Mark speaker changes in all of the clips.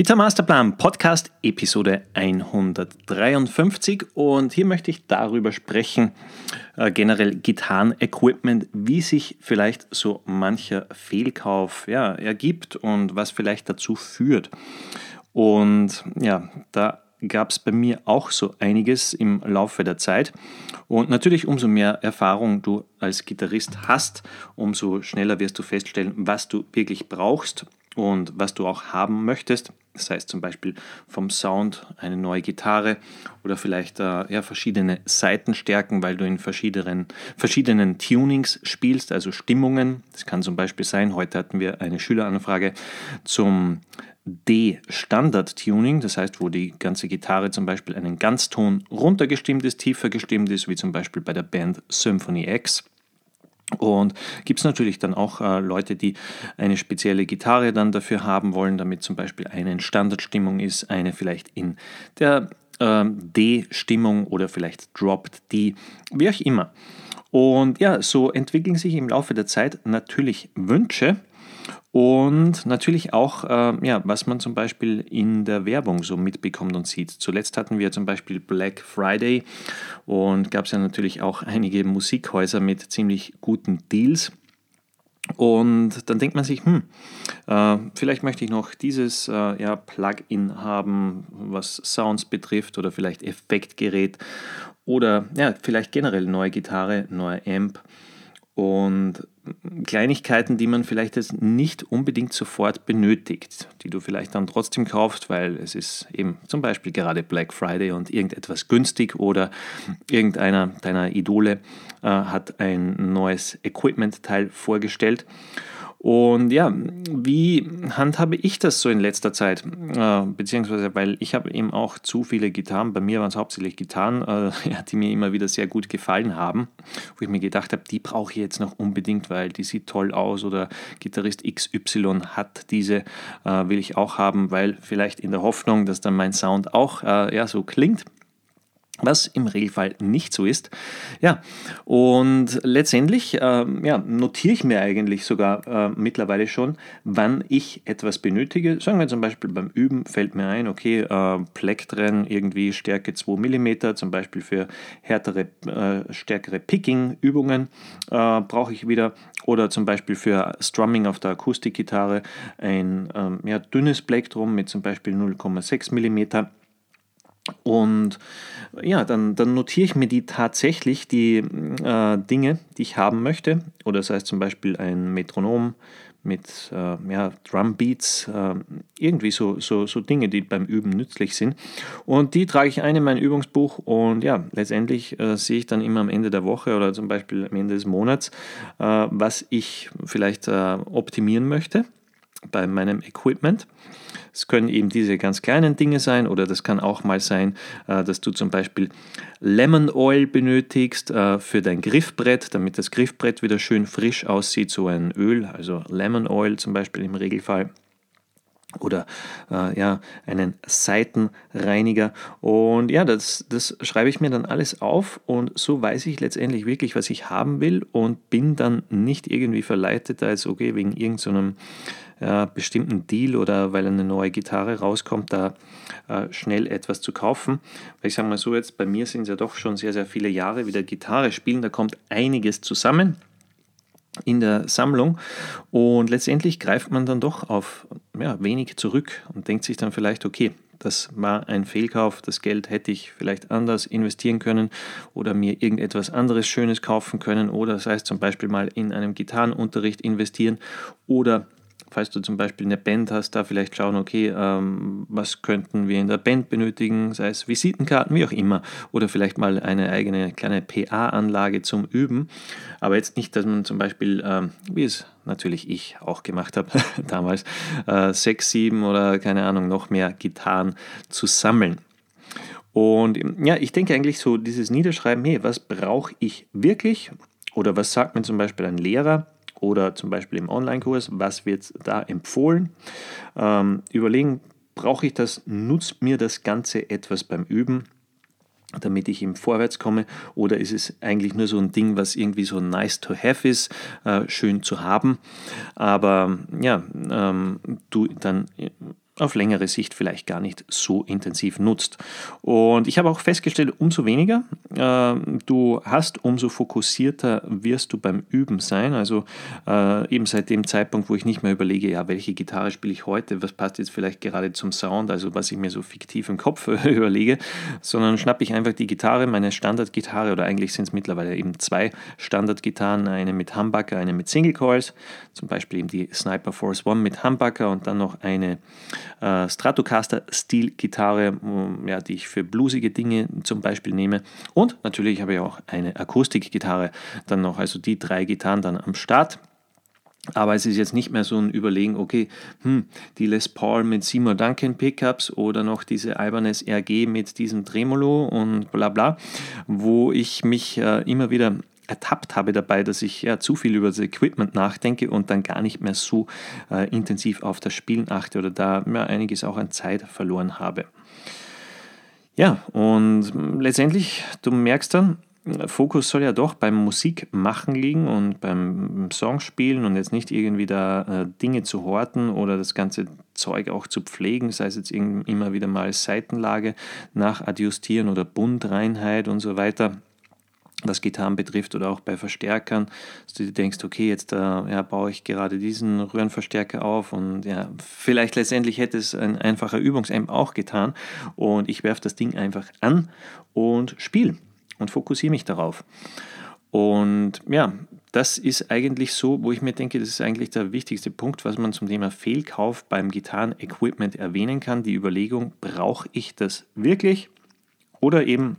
Speaker 1: Guitar Masterplan Podcast Episode 153 und hier möchte ich darüber sprechen, äh, generell Gitarren-Equipment, wie sich vielleicht so mancher Fehlkauf ja, ergibt und was vielleicht dazu führt. Und ja, da gab es bei mir auch so einiges im Laufe der Zeit. Und natürlich, umso mehr Erfahrung du als Gitarrist hast, umso schneller wirst du feststellen, was du wirklich brauchst und was du auch haben möchtest. Das heißt zum Beispiel vom Sound eine neue Gitarre oder vielleicht äh, ja, verschiedene Seitenstärken, weil du in verschiedenen, verschiedenen Tunings spielst, also Stimmungen. Das kann zum Beispiel sein, heute hatten wir eine Schüleranfrage zum D-Standard-Tuning, das heißt, wo die ganze Gitarre zum Beispiel einen Ganzton runtergestimmt ist, tiefer gestimmt ist, wie zum Beispiel bei der Band Symphony X. Und gibt es natürlich dann auch äh, Leute, die eine spezielle Gitarre dann dafür haben wollen, damit zum Beispiel eine in Standardstimmung ist, eine vielleicht in der äh, D-Stimmung oder vielleicht droppt die, wie auch immer. Und ja, so entwickeln sich im Laufe der Zeit natürlich Wünsche und natürlich auch, äh, ja, was man zum Beispiel in der Werbung so mitbekommt und sieht. Zuletzt hatten wir zum Beispiel Black Friday und gab es ja natürlich auch einige Musikhäuser mit ziemlich guten Deals. Und dann denkt man sich, hm, äh, vielleicht möchte ich noch dieses äh, ja, Plugin haben, was Sounds betrifft oder vielleicht Effektgerät oder ja, vielleicht generell neue Gitarre, neue Amp. Und Kleinigkeiten, die man vielleicht jetzt nicht unbedingt sofort benötigt, die du vielleicht dann trotzdem kaufst, weil es ist eben zum Beispiel gerade Black Friday und irgendetwas günstig oder irgendeiner deiner Idole äh, hat ein neues Equipment-Teil vorgestellt und ja, wie handhabe ich das so in letzter Zeit? Äh, beziehungsweise, weil ich habe eben auch zu viele Gitarren, bei mir waren es hauptsächlich Gitarren, äh, die mir immer wieder sehr gut gefallen haben, wo ich mir gedacht habe, die brauche ich jetzt noch unbedingt, weil die sieht toll aus oder Gitarrist XY hat diese, äh, will ich auch haben, weil vielleicht in der Hoffnung, dass dann mein Sound auch äh, ja, so klingt was im Regelfall nicht so ist. Ja, und letztendlich äh, ja, notiere ich mir eigentlich sogar äh, mittlerweile schon, wann ich etwas benötige. Sagen wir zum Beispiel beim Üben fällt mir ein, okay, äh, Plektren irgendwie Stärke 2 mm, zum Beispiel für härtere, äh, stärkere Picking-Übungen äh, brauche ich wieder. Oder zum Beispiel für Strumming auf der Akustikgitarre ein ähm, ja, dünnes Plektrum mit zum Beispiel 0,6 mm und ja, dann, dann notiere ich mir die tatsächlich, die äh, Dinge, die ich haben möchte. Oder das heißt zum Beispiel ein Metronom mit äh, ja, Drumbeats, äh, irgendwie so, so, so Dinge, die beim Üben nützlich sind. Und die trage ich ein in mein Übungsbuch und ja, letztendlich äh, sehe ich dann immer am Ende der Woche oder zum Beispiel am Ende des Monats, äh, was ich vielleicht äh, optimieren möchte bei meinem Equipment. Es können eben diese ganz kleinen Dinge sein oder das kann auch mal sein, äh, dass du zum Beispiel Lemon Oil benötigst äh, für dein Griffbrett, damit das Griffbrett wieder schön frisch aussieht, so ein Öl, also Lemon Oil zum Beispiel im Regelfall oder äh, ja, einen Seitenreiniger. Und ja, das, das schreibe ich mir dann alles auf und so weiß ich letztendlich wirklich, was ich haben will und bin dann nicht irgendwie verleitet, als okay, wegen irgendeinem so äh, bestimmten Deal oder weil eine neue Gitarre rauskommt, da äh, schnell etwas zu kaufen. Weil ich sage mal so, jetzt bei mir sind es ja doch schon sehr, sehr viele Jahre wieder Gitarre spielen, da kommt einiges zusammen in der Sammlung und letztendlich greift man dann doch auf ja, wenig zurück und denkt sich dann vielleicht, okay, das war ein Fehlkauf, das Geld hätte ich vielleicht anders investieren können oder mir irgendetwas anderes Schönes kaufen können oder das heißt zum Beispiel mal in einem Gitarrenunterricht investieren oder falls du zum Beispiel eine Band hast, da vielleicht schauen, okay, ähm, was könnten wir in der Band benötigen, sei es Visitenkarten, wie auch immer, oder vielleicht mal eine eigene kleine PA-Anlage zum Üben. Aber jetzt nicht, dass man zum Beispiel, ähm, wie es natürlich ich auch gemacht habe damals, äh, sechs, sieben oder keine Ahnung, noch mehr Gitarren zu sammeln. Und ja, ich denke eigentlich so, dieses Niederschreiben, hey, was brauche ich wirklich? Oder was sagt mir zum Beispiel ein Lehrer? Oder zum Beispiel im Online-Kurs, was wird da empfohlen. Ähm, überlegen, brauche ich das, nutzt mir das Ganze etwas beim Üben, damit ich im Vorwärts komme, oder ist es eigentlich nur so ein Ding, was irgendwie so nice to have ist, äh, schön zu haben, aber ja, ähm, du dann auf längere Sicht vielleicht gar nicht so intensiv nutzt. Und ich habe auch festgestellt, umso weniger äh, du hast, umso fokussierter wirst du beim Üben sein. Also äh, eben seit dem Zeitpunkt, wo ich nicht mehr überlege, ja, welche Gitarre spiele ich heute, was passt jetzt vielleicht gerade zum Sound, also was ich mir so fiktiv im Kopf überlege, sondern schnappe ich einfach die Gitarre, meine Standardgitarre, oder eigentlich sind es mittlerweile eben zwei Standardgitarren, eine mit Humbucker, eine mit Single Coils, zum Beispiel eben die Sniper Force One mit Humbucker und dann noch eine äh, Stratocaster-Stil-Gitarre, ja, die ich für bluesige Dinge zum Beispiel nehme. Und natürlich habe ich auch eine Akustikgitarre dann noch, also die drei Gitarren dann am Start. Aber es ist jetzt nicht mehr so ein Überlegen, okay, hm, die Les Paul mit Seymour Duncan Pickups oder noch diese Ibanez RG mit diesem Tremolo und bla bla, wo ich mich äh, immer wieder ertappt habe dabei, dass ich ja, zu viel über das Equipment nachdenke und dann gar nicht mehr so äh, intensiv auf das Spielen achte oder da ja, einiges auch an Zeit verloren habe. Ja, und letztendlich, du merkst dann, Fokus soll ja doch beim Musikmachen liegen und beim Songspielen und jetzt nicht irgendwie da äh, Dinge zu horten oder das ganze Zeug auch zu pflegen, sei es jetzt immer wieder mal Seitenlage nachadjustieren oder Bundreinheit und so weiter was Gitarren betrifft oder auch bei Verstärkern, dass du dir denkst, okay, jetzt äh, ja, baue ich gerade diesen Röhrenverstärker auf und ja, vielleicht letztendlich hätte es ein einfacher Übungsamp auch getan und ich werfe das Ding einfach an und spiele und fokussiere mich darauf. Und ja, das ist eigentlich so, wo ich mir denke, das ist eigentlich der wichtigste Punkt, was man zum Thema Fehlkauf beim Gitarren-Equipment erwähnen kann. Die Überlegung, brauche ich das wirklich? Oder eben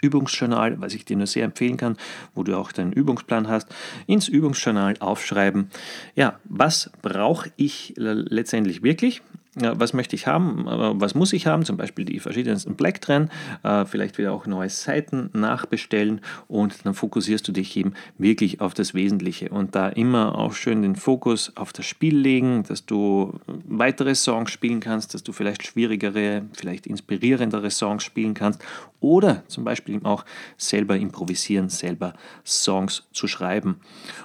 Speaker 1: Übungsjournal, was ich dir nur sehr empfehlen kann, wo du auch deinen Übungsplan hast, ins Übungsjournal aufschreiben. Ja, was brauche ich letztendlich wirklich? Was möchte ich haben, was muss ich haben, zum Beispiel die verschiedensten Black trennen, äh, vielleicht wieder auch neue Seiten nachbestellen und dann fokussierst du dich eben wirklich auf das Wesentliche und da immer auch schön den Fokus auf das Spiel legen, dass du weitere Songs spielen kannst, dass du vielleicht schwierigere, vielleicht inspirierendere Songs spielen kannst oder zum Beispiel auch selber improvisieren, selber Songs zu schreiben.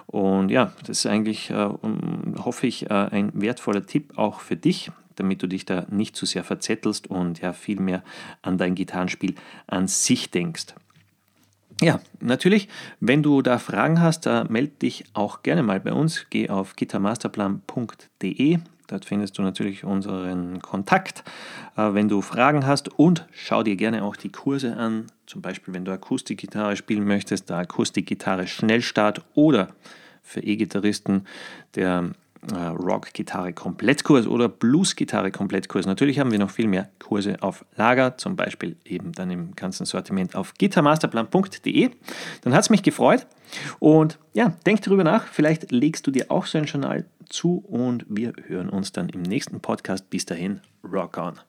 Speaker 1: Und ja, das ist eigentlich, äh, hoffe ich, äh, ein wertvoller Tipp auch für dich damit du dich da nicht zu sehr verzettelst und ja viel mehr an dein Gitarrenspiel an sich denkst. Ja, natürlich, wenn du da Fragen hast, äh, melde dich auch gerne mal bei uns. Geh auf gitarmasterplan.de. Dort findest du natürlich unseren Kontakt, äh, wenn du Fragen hast und schau dir gerne auch die Kurse an. Zum Beispiel, wenn du Akustikgitarre spielen möchtest, der Akustikgitarre Schnellstart oder für E-Gitarristen der Rock-Gitarre-Komplettkurs oder Blues-Gitarre-Komplettkurs. Natürlich haben wir noch viel mehr Kurse auf Lager, zum Beispiel eben dann im ganzen Sortiment auf gitarmasterplan.de. Dann hat es mich gefreut und ja, denk darüber nach. Vielleicht legst du dir auch so ein Journal zu und wir hören uns dann im nächsten Podcast. Bis dahin, rock on!